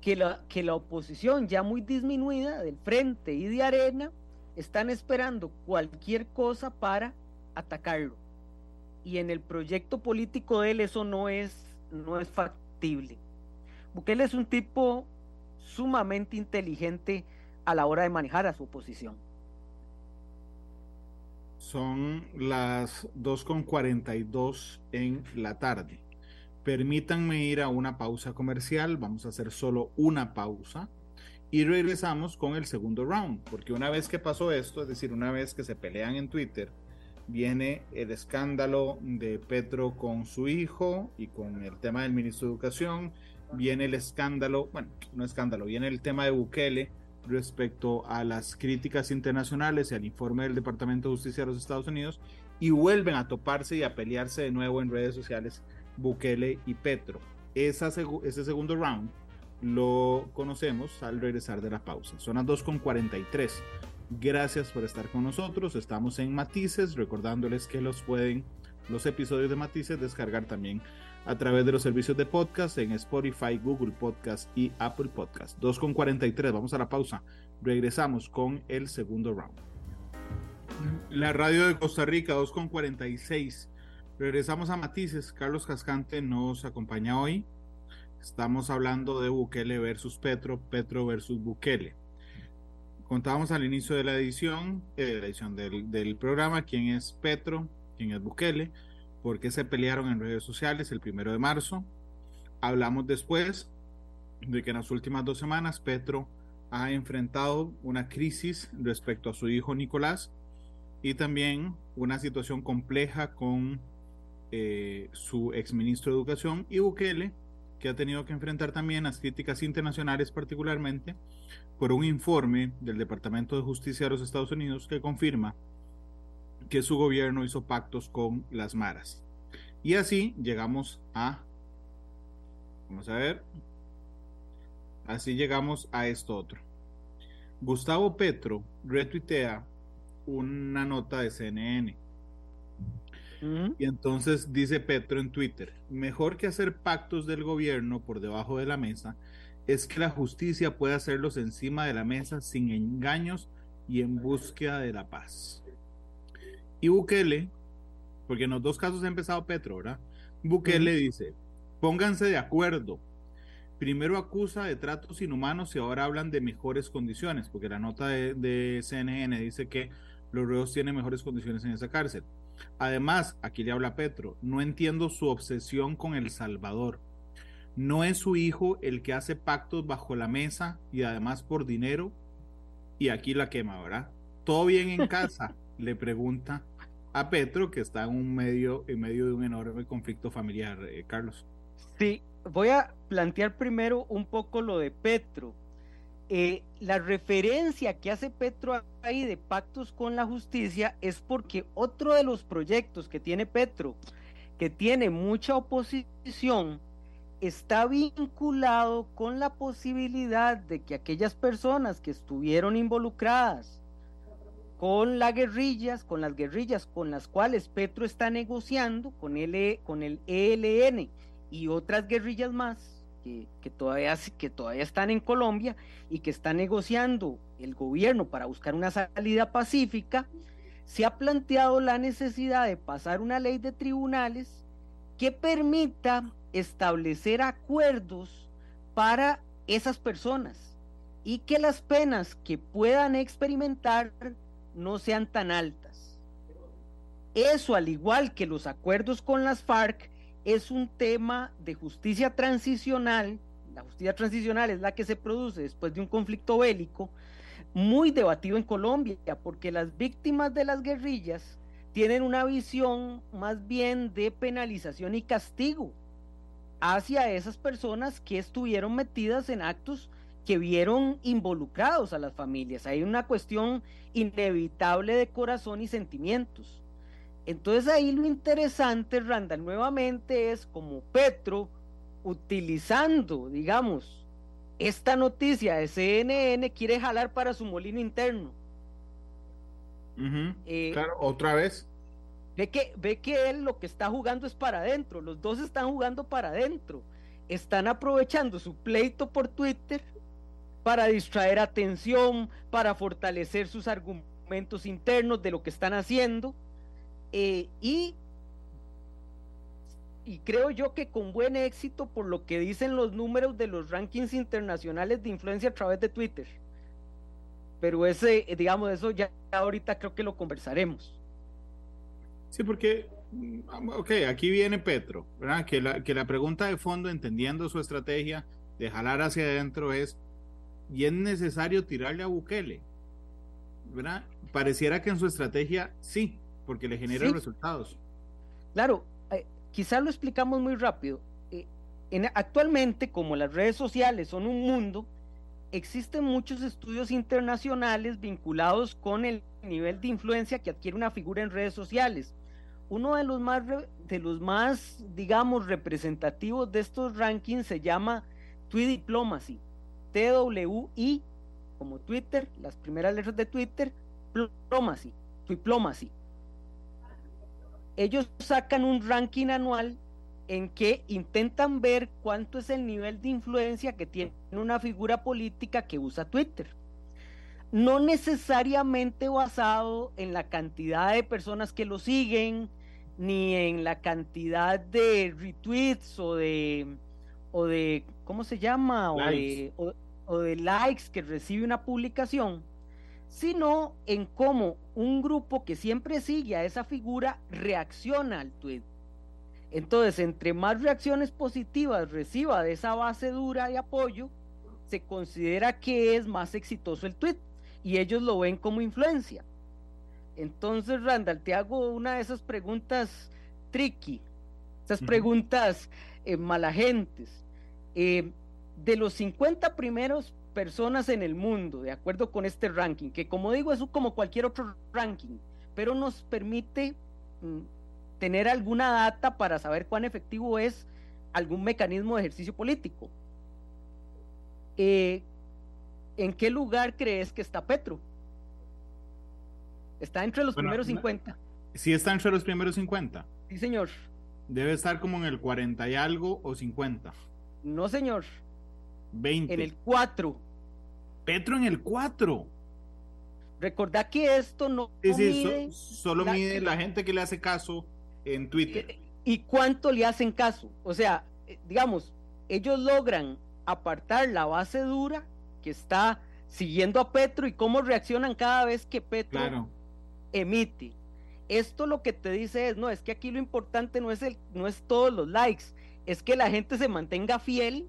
que la, que la oposición ya muy disminuida del frente y de arena están esperando cualquier cosa para atacarlo. Y en el proyecto político de él eso no es, no es factible. Bukele es un tipo sumamente inteligente a la hora de manejar a su oposición. Son las 2.42 en la tarde. Permítanme ir a una pausa comercial, vamos a hacer solo una pausa y regresamos con el segundo round, porque una vez que pasó esto, es decir, una vez que se pelean en Twitter, viene el escándalo de Petro con su hijo y con el tema del ministro de Educación, viene el escándalo, bueno, no escándalo, viene el tema de Bukele respecto a las críticas internacionales y al informe del Departamento de Justicia de los Estados Unidos y vuelven a toparse y a pelearse de nuevo en redes sociales Bukele y Petro. ese segundo round lo conocemos al regresar de la pausa. Son las 2.43. Gracias por estar con nosotros. Estamos en Matices, recordándoles que los pueden, los episodios de Matices, descargar también a través de los servicios de podcast en Spotify, Google Podcast y Apple Podcast. 2.43, vamos a la pausa. Regresamos con el segundo round. La radio de Costa Rica, 2.46. Regresamos a Matices. Carlos Cascante nos acompaña hoy. Estamos hablando de Bukele versus Petro, Petro versus Bukele. contábamos al inicio de la edición, eh, la edición del, del, programa, quién es Petro, quién es Bukele, por qué se pelearon en redes sociales el primero de marzo. Hablamos después de que en las últimas dos semanas Petro ha enfrentado una crisis respecto a su hijo Nicolás y también una situación compleja con eh, su exministro de Educación y Bukele, que ha tenido que enfrentar también las críticas internacionales particularmente por un informe del Departamento de Justicia de los Estados Unidos que confirma que su gobierno hizo pactos con las maras. Y así llegamos a, vamos a ver, así llegamos a esto otro. Gustavo Petro retuitea una nota de CNN y entonces dice Petro en Twitter, mejor que hacer pactos del gobierno por debajo de la mesa, es que la justicia pueda hacerlos encima de la mesa sin engaños y en búsqueda de la paz. Y Bukele, porque en los dos casos ha empezado Petro, ¿verdad? Bukele dice, pónganse de acuerdo. Primero acusa de tratos inhumanos y ahora hablan de mejores condiciones, porque la nota de, de CNN dice que los reos tienen mejores condiciones en esa cárcel. Además, aquí le habla Petro, no entiendo su obsesión con El Salvador. No es su hijo el que hace pactos bajo la mesa y además por dinero. Y aquí la quema, ¿verdad? ¿Todo bien en casa? le pregunta a Petro, que está en, un medio, en medio de un enorme conflicto familiar, eh, Carlos. Sí, voy a plantear primero un poco lo de Petro. Eh, la referencia que hace Petro ahí de pactos con la justicia es porque otro de los proyectos que tiene Petro, que tiene mucha oposición, está vinculado con la posibilidad de que aquellas personas que estuvieron involucradas con las guerrillas, con las guerrillas con las cuales Petro está negociando, con el, con el ELN y otras guerrillas más, que, todavía, que todavía están en Colombia y que está negociando el gobierno para buscar una salida pacífica, se ha planteado la necesidad de pasar una ley de tribunales que permita establecer acuerdos para esas personas y que las penas que puedan experimentar no sean tan altas. Eso, al igual que los acuerdos con las FARC, es un tema de justicia transicional, la justicia transicional es la que se produce después de un conflicto bélico, muy debatido en Colombia, porque las víctimas de las guerrillas tienen una visión más bien de penalización y castigo hacia esas personas que estuvieron metidas en actos que vieron involucrados a las familias. Hay una cuestión inevitable de corazón y sentimientos. Entonces ahí lo interesante, Randall, nuevamente es como Petro utilizando, digamos, esta noticia de CNN quiere jalar para su molino interno. Eh, claro, otra vez. Ve que, ve que él lo que está jugando es para adentro, los dos están jugando para adentro. Están aprovechando su pleito por Twitter para distraer atención, para fortalecer sus argumentos internos de lo que están haciendo eh, y, creo yo que con buen éxito por lo que dicen los números de los rankings internacionales de influencia a través de Twitter. Pero ese, digamos, eso ya ahorita creo que lo conversaremos. Sí, porque, mm, ok, aquí viene Petro, ¿verdad? Que la, que la pregunta de fondo, entendiendo su estrategia de jalar hacia adentro, es, ¿y es necesario tirarle a Bukele? ¿Verdad? Pareciera que en su estrategia sí, porque le genera resultados. Claro, eh, quizás lo explicamos muy rápido. Eh, en, actualmente, como las redes sociales son un mundo, existen muchos estudios internacionales vinculados con el nivel de influencia que adquiere una figura en redes sociales. Uno de los más, de los más digamos, representativos de estos rankings se llama Tweet Diplomacy, TWI, como Twitter, las primeras letras de Twitter, Diplomacy, Diplomacy ellos sacan un ranking anual en que intentan ver cuánto es el nivel de influencia que tiene una figura política que usa Twitter. No necesariamente basado en la cantidad de personas que lo siguen, ni en la cantidad de retweets o de, o de ¿cómo se llama? O, de, o de likes que recibe una publicación, sino en cómo un grupo que siempre sigue a esa figura reacciona al tweet. Entonces, entre más reacciones positivas reciba de esa base dura de apoyo, se considera que es más exitoso el tweet y ellos lo ven como influencia. Entonces, Randall, te hago una de esas preguntas tricky, esas preguntas eh, malagentes. Eh, de los 50 primeros personas en el mundo, de acuerdo con este ranking, que como digo es como cualquier otro ranking, pero nos permite mm, tener alguna data para saber cuán efectivo es algún mecanismo de ejercicio político. Eh, ¿En qué lugar crees que está Petro? ¿Está entre los primeros 50? Sí, está entre los primeros 50. Sí, señor. Debe estar como en el 40 y algo o 50. No, señor. 20. En el 4. Petro en el 4. Recordad que esto no, mide solo mide la gente que le hace caso en Twitter. ¿Y cuánto le hacen caso? O sea, eh, digamos, ellos logran apartar la base dura que está siguiendo a Petro y cómo reaccionan cada vez que Petro emite. Esto lo que te dice es, no, es que aquí lo importante no es el, no es todos los likes, es que la gente se mantenga fiel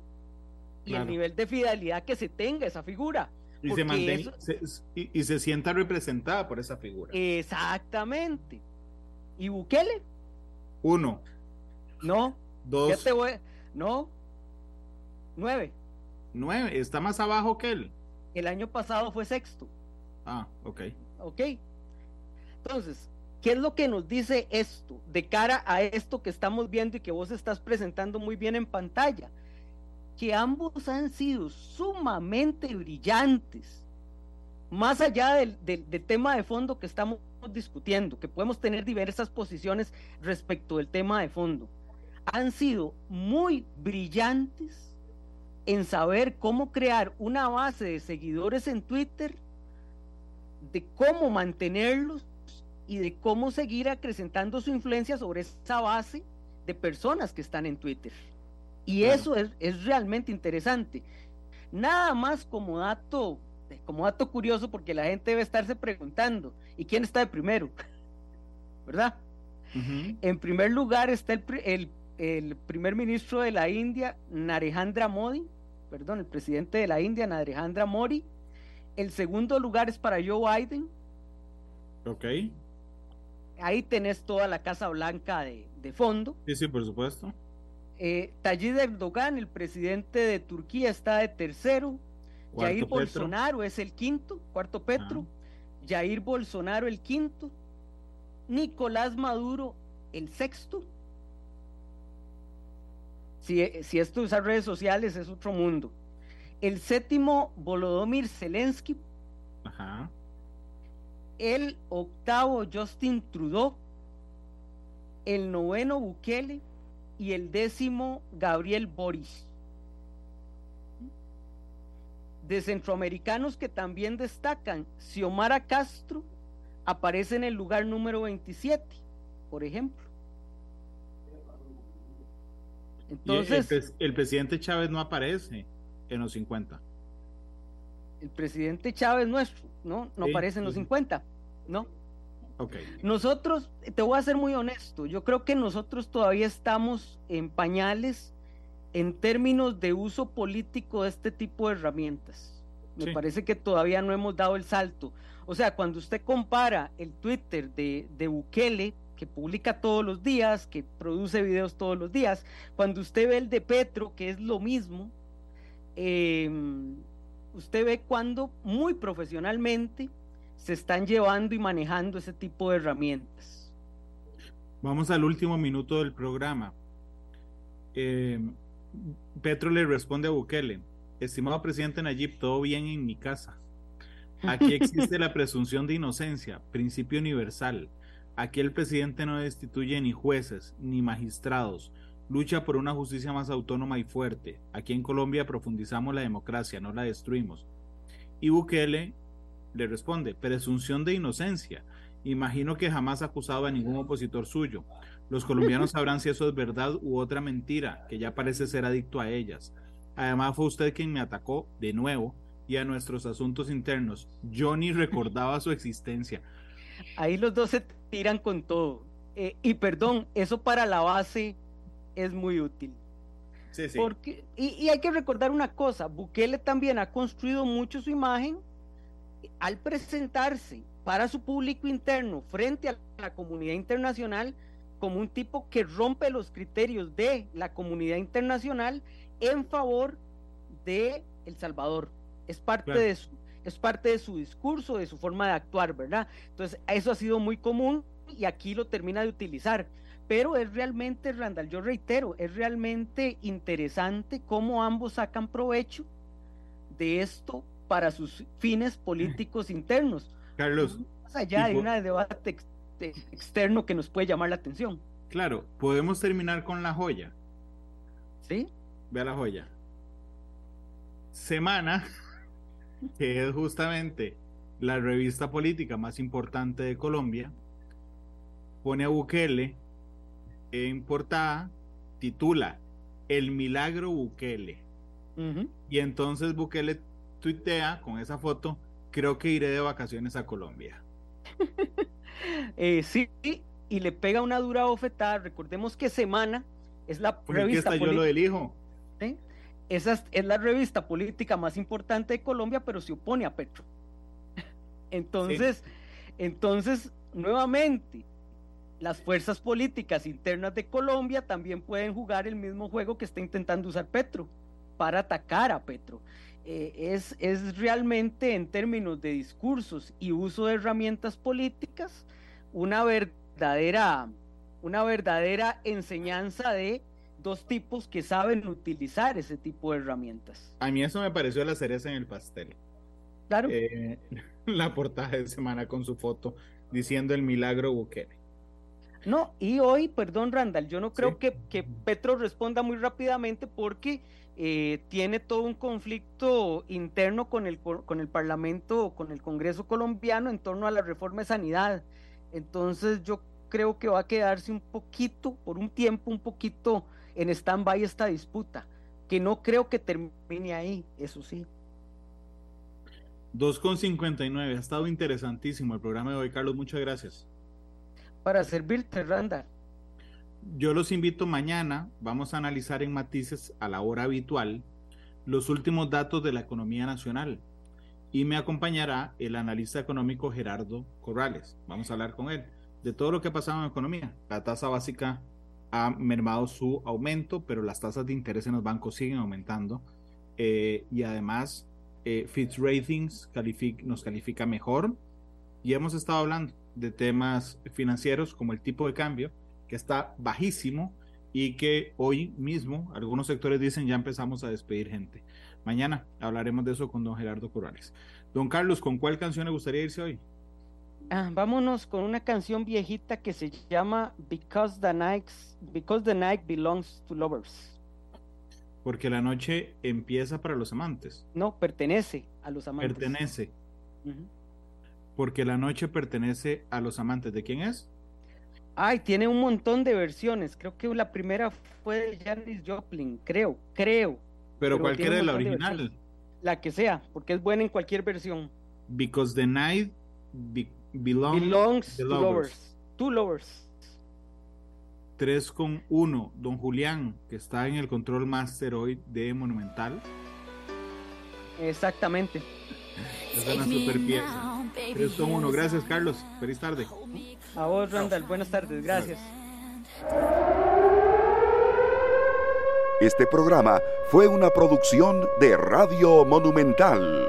y el nivel de fidelidad que se tenga esa figura. Y se, y, se sienta representada por esa figura. Exactamente. ¿Y Bukele? Uno. No. Dos. No. Nueve. Nueve. Está más abajo que él. El año pasado fue sexto. Ah, ok. Ok. Entonces, ¿qué es lo que nos dice esto de cara a esto que estamos viendo y que vos estás presentando muy bien en pantalla? Que ambos han sido sumamente brillantes, más allá del, tema de fondo que estamos discutiendo, que podemos tener diversas posiciones respecto del tema de fondo, han sido muy brillantes en saber cómo crear una base de seguidores en Twitter, de cómo mantenerlos y de cómo seguir acrecentando su influencia sobre esa base de personas que están en Twitter. Y eso es, es, realmente interesante. Nada más como dato, como dato curioso, porque la gente debe estarse preguntando, ¿y quién está de primero? ¿Verdad? En primer lugar está el, el, el, primer ministro de la India, Narendra Modi, perdón, el presidente de la India, Narendra Modi. El segundo lugar es para Joe Biden. Ok. Ahí tenés toda la Casa Blanca de, de fondo. Sí, sí, por supuesto. Eh, Tayyip Erdogan, el presidente de Turquía, está de tercero. Jair Bolsonaro es el quinto, cuarto Petro. Jair Bolsonaro el quinto. Nicolás Maduro el sexto. Si, si esto usa redes sociales es otro mundo. El séptimo, Volodymyr Zelensky. Ajá. El octavo, Justin Trudeau. El noveno, Bukele y el décimo Gabriel Boris. De centroamericanos que también destacan, Xiomara Castro aparece en el lugar número 27, por ejemplo. Entonces, el, presidente Chávez no aparece en los 50. El presidente Chávez nuestro, ¿no? No aparece en los 50, ¿no? Nosotros, te voy a ser muy honesto, yo creo que nosotros todavía estamos en pañales en términos de uso político de este tipo de herramientas. Me parece que todavía no hemos dado el salto. O sea, cuando usted compara el Twitter de, de Bukele, que publica todos los días, que produce videos todos los días, cuando usted ve el de Petro, que es lo mismo, em, usted ve cuando muy profesionalmente se están llevando y manejando ese tipo de herramientas. Vamos al último minuto del programa. Eh, Petro le responde a Bukele, estimado presidente Nayib, todo bien en mi casa. Aquí existe la presunción de inocencia, principio universal. Aquí el presidente no destituye ni jueces ni magistrados, lucha por una justicia más autónoma y fuerte. Aquí en Colombia profundizamos la democracia, no la destruimos. Y Bukele le responde, presunción de inocencia. Imagino que jamás ha acusado a ningún opositor suyo. Los colombianos sabrán si eso es verdad u otra mentira, que ya parece ser adicto a ellas. Además fue usted quien me atacó de nuevo y a nuestros asuntos internos. Yo ni recordaba su existencia. Ahí los dos se tiran con todo. Eh, y perdón, eso para la base es muy útil. Sí, sí. Porque, y, y, hay que recordar una cosa, Bukele también ha construido mucho su imagen al presentarse para su público interno frente a la comunidad internacional como un tipo que rompe los criterios de la comunidad internacional en favor de El Salvador. Es parte claro. de su es parte de su discurso, de su forma de actuar, ¿verdad? Entonces, eso ha sido muy común y aquí lo termina de utilizar. Pero es realmente, Randall, yo reitero, es realmente interesante cómo ambos sacan provecho de esto para sus fines políticos internos. Carlos. Más allá de un debate ex externo que nos puede llamar la atención. Claro, podemos terminar con la joya. ¿Sí? Vea la joya. Semana, que es justamente la revista política más importante de Colombia, pone a Bukele en portada, titula El milagro Bukele. Uh -huh. Y entonces Bukele tuitea con esa foto, creo que iré de vacaciones a Colombia. eh, sí, y le pega una dura bofetada. Recordemos que Semana es la Porque revista. yo lo elijo. ¿Sí? Esa es, es, la revista política más importante de Colombia, pero se opone a Petro. Entonces, sí. entonces, nuevamente, las fuerzas políticas internas de Colombia también pueden jugar el mismo juego que está intentando usar Petro para atacar a Petro. Eh, es, es realmente en términos de discursos y uso de herramientas políticas una verdadera, una verdadera enseñanza de dos tipos que saben utilizar ese tipo de herramientas. A mí eso me pareció la cereza en el pastel. Claro. Eh, la portada de semana con su foto diciendo el milagro Bukele. No, y hoy, perdón Randall, yo no creo sí. que, que, Petro responda muy rápidamente porque eh, tiene todo un conflicto interno con el, con el Parlamento, con el Congreso colombiano en torno a la reforma de sanidad. Entonces yo creo que va a quedarse un poquito, por un tiempo, un poquito en stand-by esta disputa, que no creo que termine ahí, eso sí. 2.59, ha estado interesantísimo el programa de hoy, Carlos, muchas gracias. Para servirte, Randa. Yo los invito mañana, vamos a analizar en matices a la hora habitual los últimos datos de la economía nacional y me acompañará el analista económico Gerardo Corrales. Vamos a hablar con él de todo lo que ha pasado en economía. La tasa básica ha mermado su aumento, pero las tasas de interés en los bancos siguen aumentando eh, y además eh, Fitch Ratings nos califica mejor y hemos estado hablando de temas financieros como el tipo de cambio que está bajísimo y que hoy mismo algunos sectores dicen ya empezamos a despedir gente. Mañana hablaremos de eso con don Gerardo Corrales. Don Carlos, ¿con cuál canción le gustaría irse hoy? Ah, vámonos con una canción viejita que se llama Because the Night, Because the Night Belongs to Lovers. Porque la noche empieza para los amantes. No, pertenece a los amantes. Pertenece. Uh -huh. Porque la noche pertenece a los amantes. ¿De quién es? Ay, tiene un montón de versiones. Creo que la primera fue de Janis Joplin, creo, creo. Pero, Pero cualquiera de la original. De la que sea, porque es buena en cualquier versión. Because the night be belong belongs to lovers. lovers. To lovers. 3 con 1, don Julián, que está en el control master hoy de Monumental. Exactamente. Es una super pieza. 3 con 1, gracias Carlos. Feliz tarde. A vos, Randall. Buenas tardes. Gracias. Este programa fue una producción de Radio Monumental.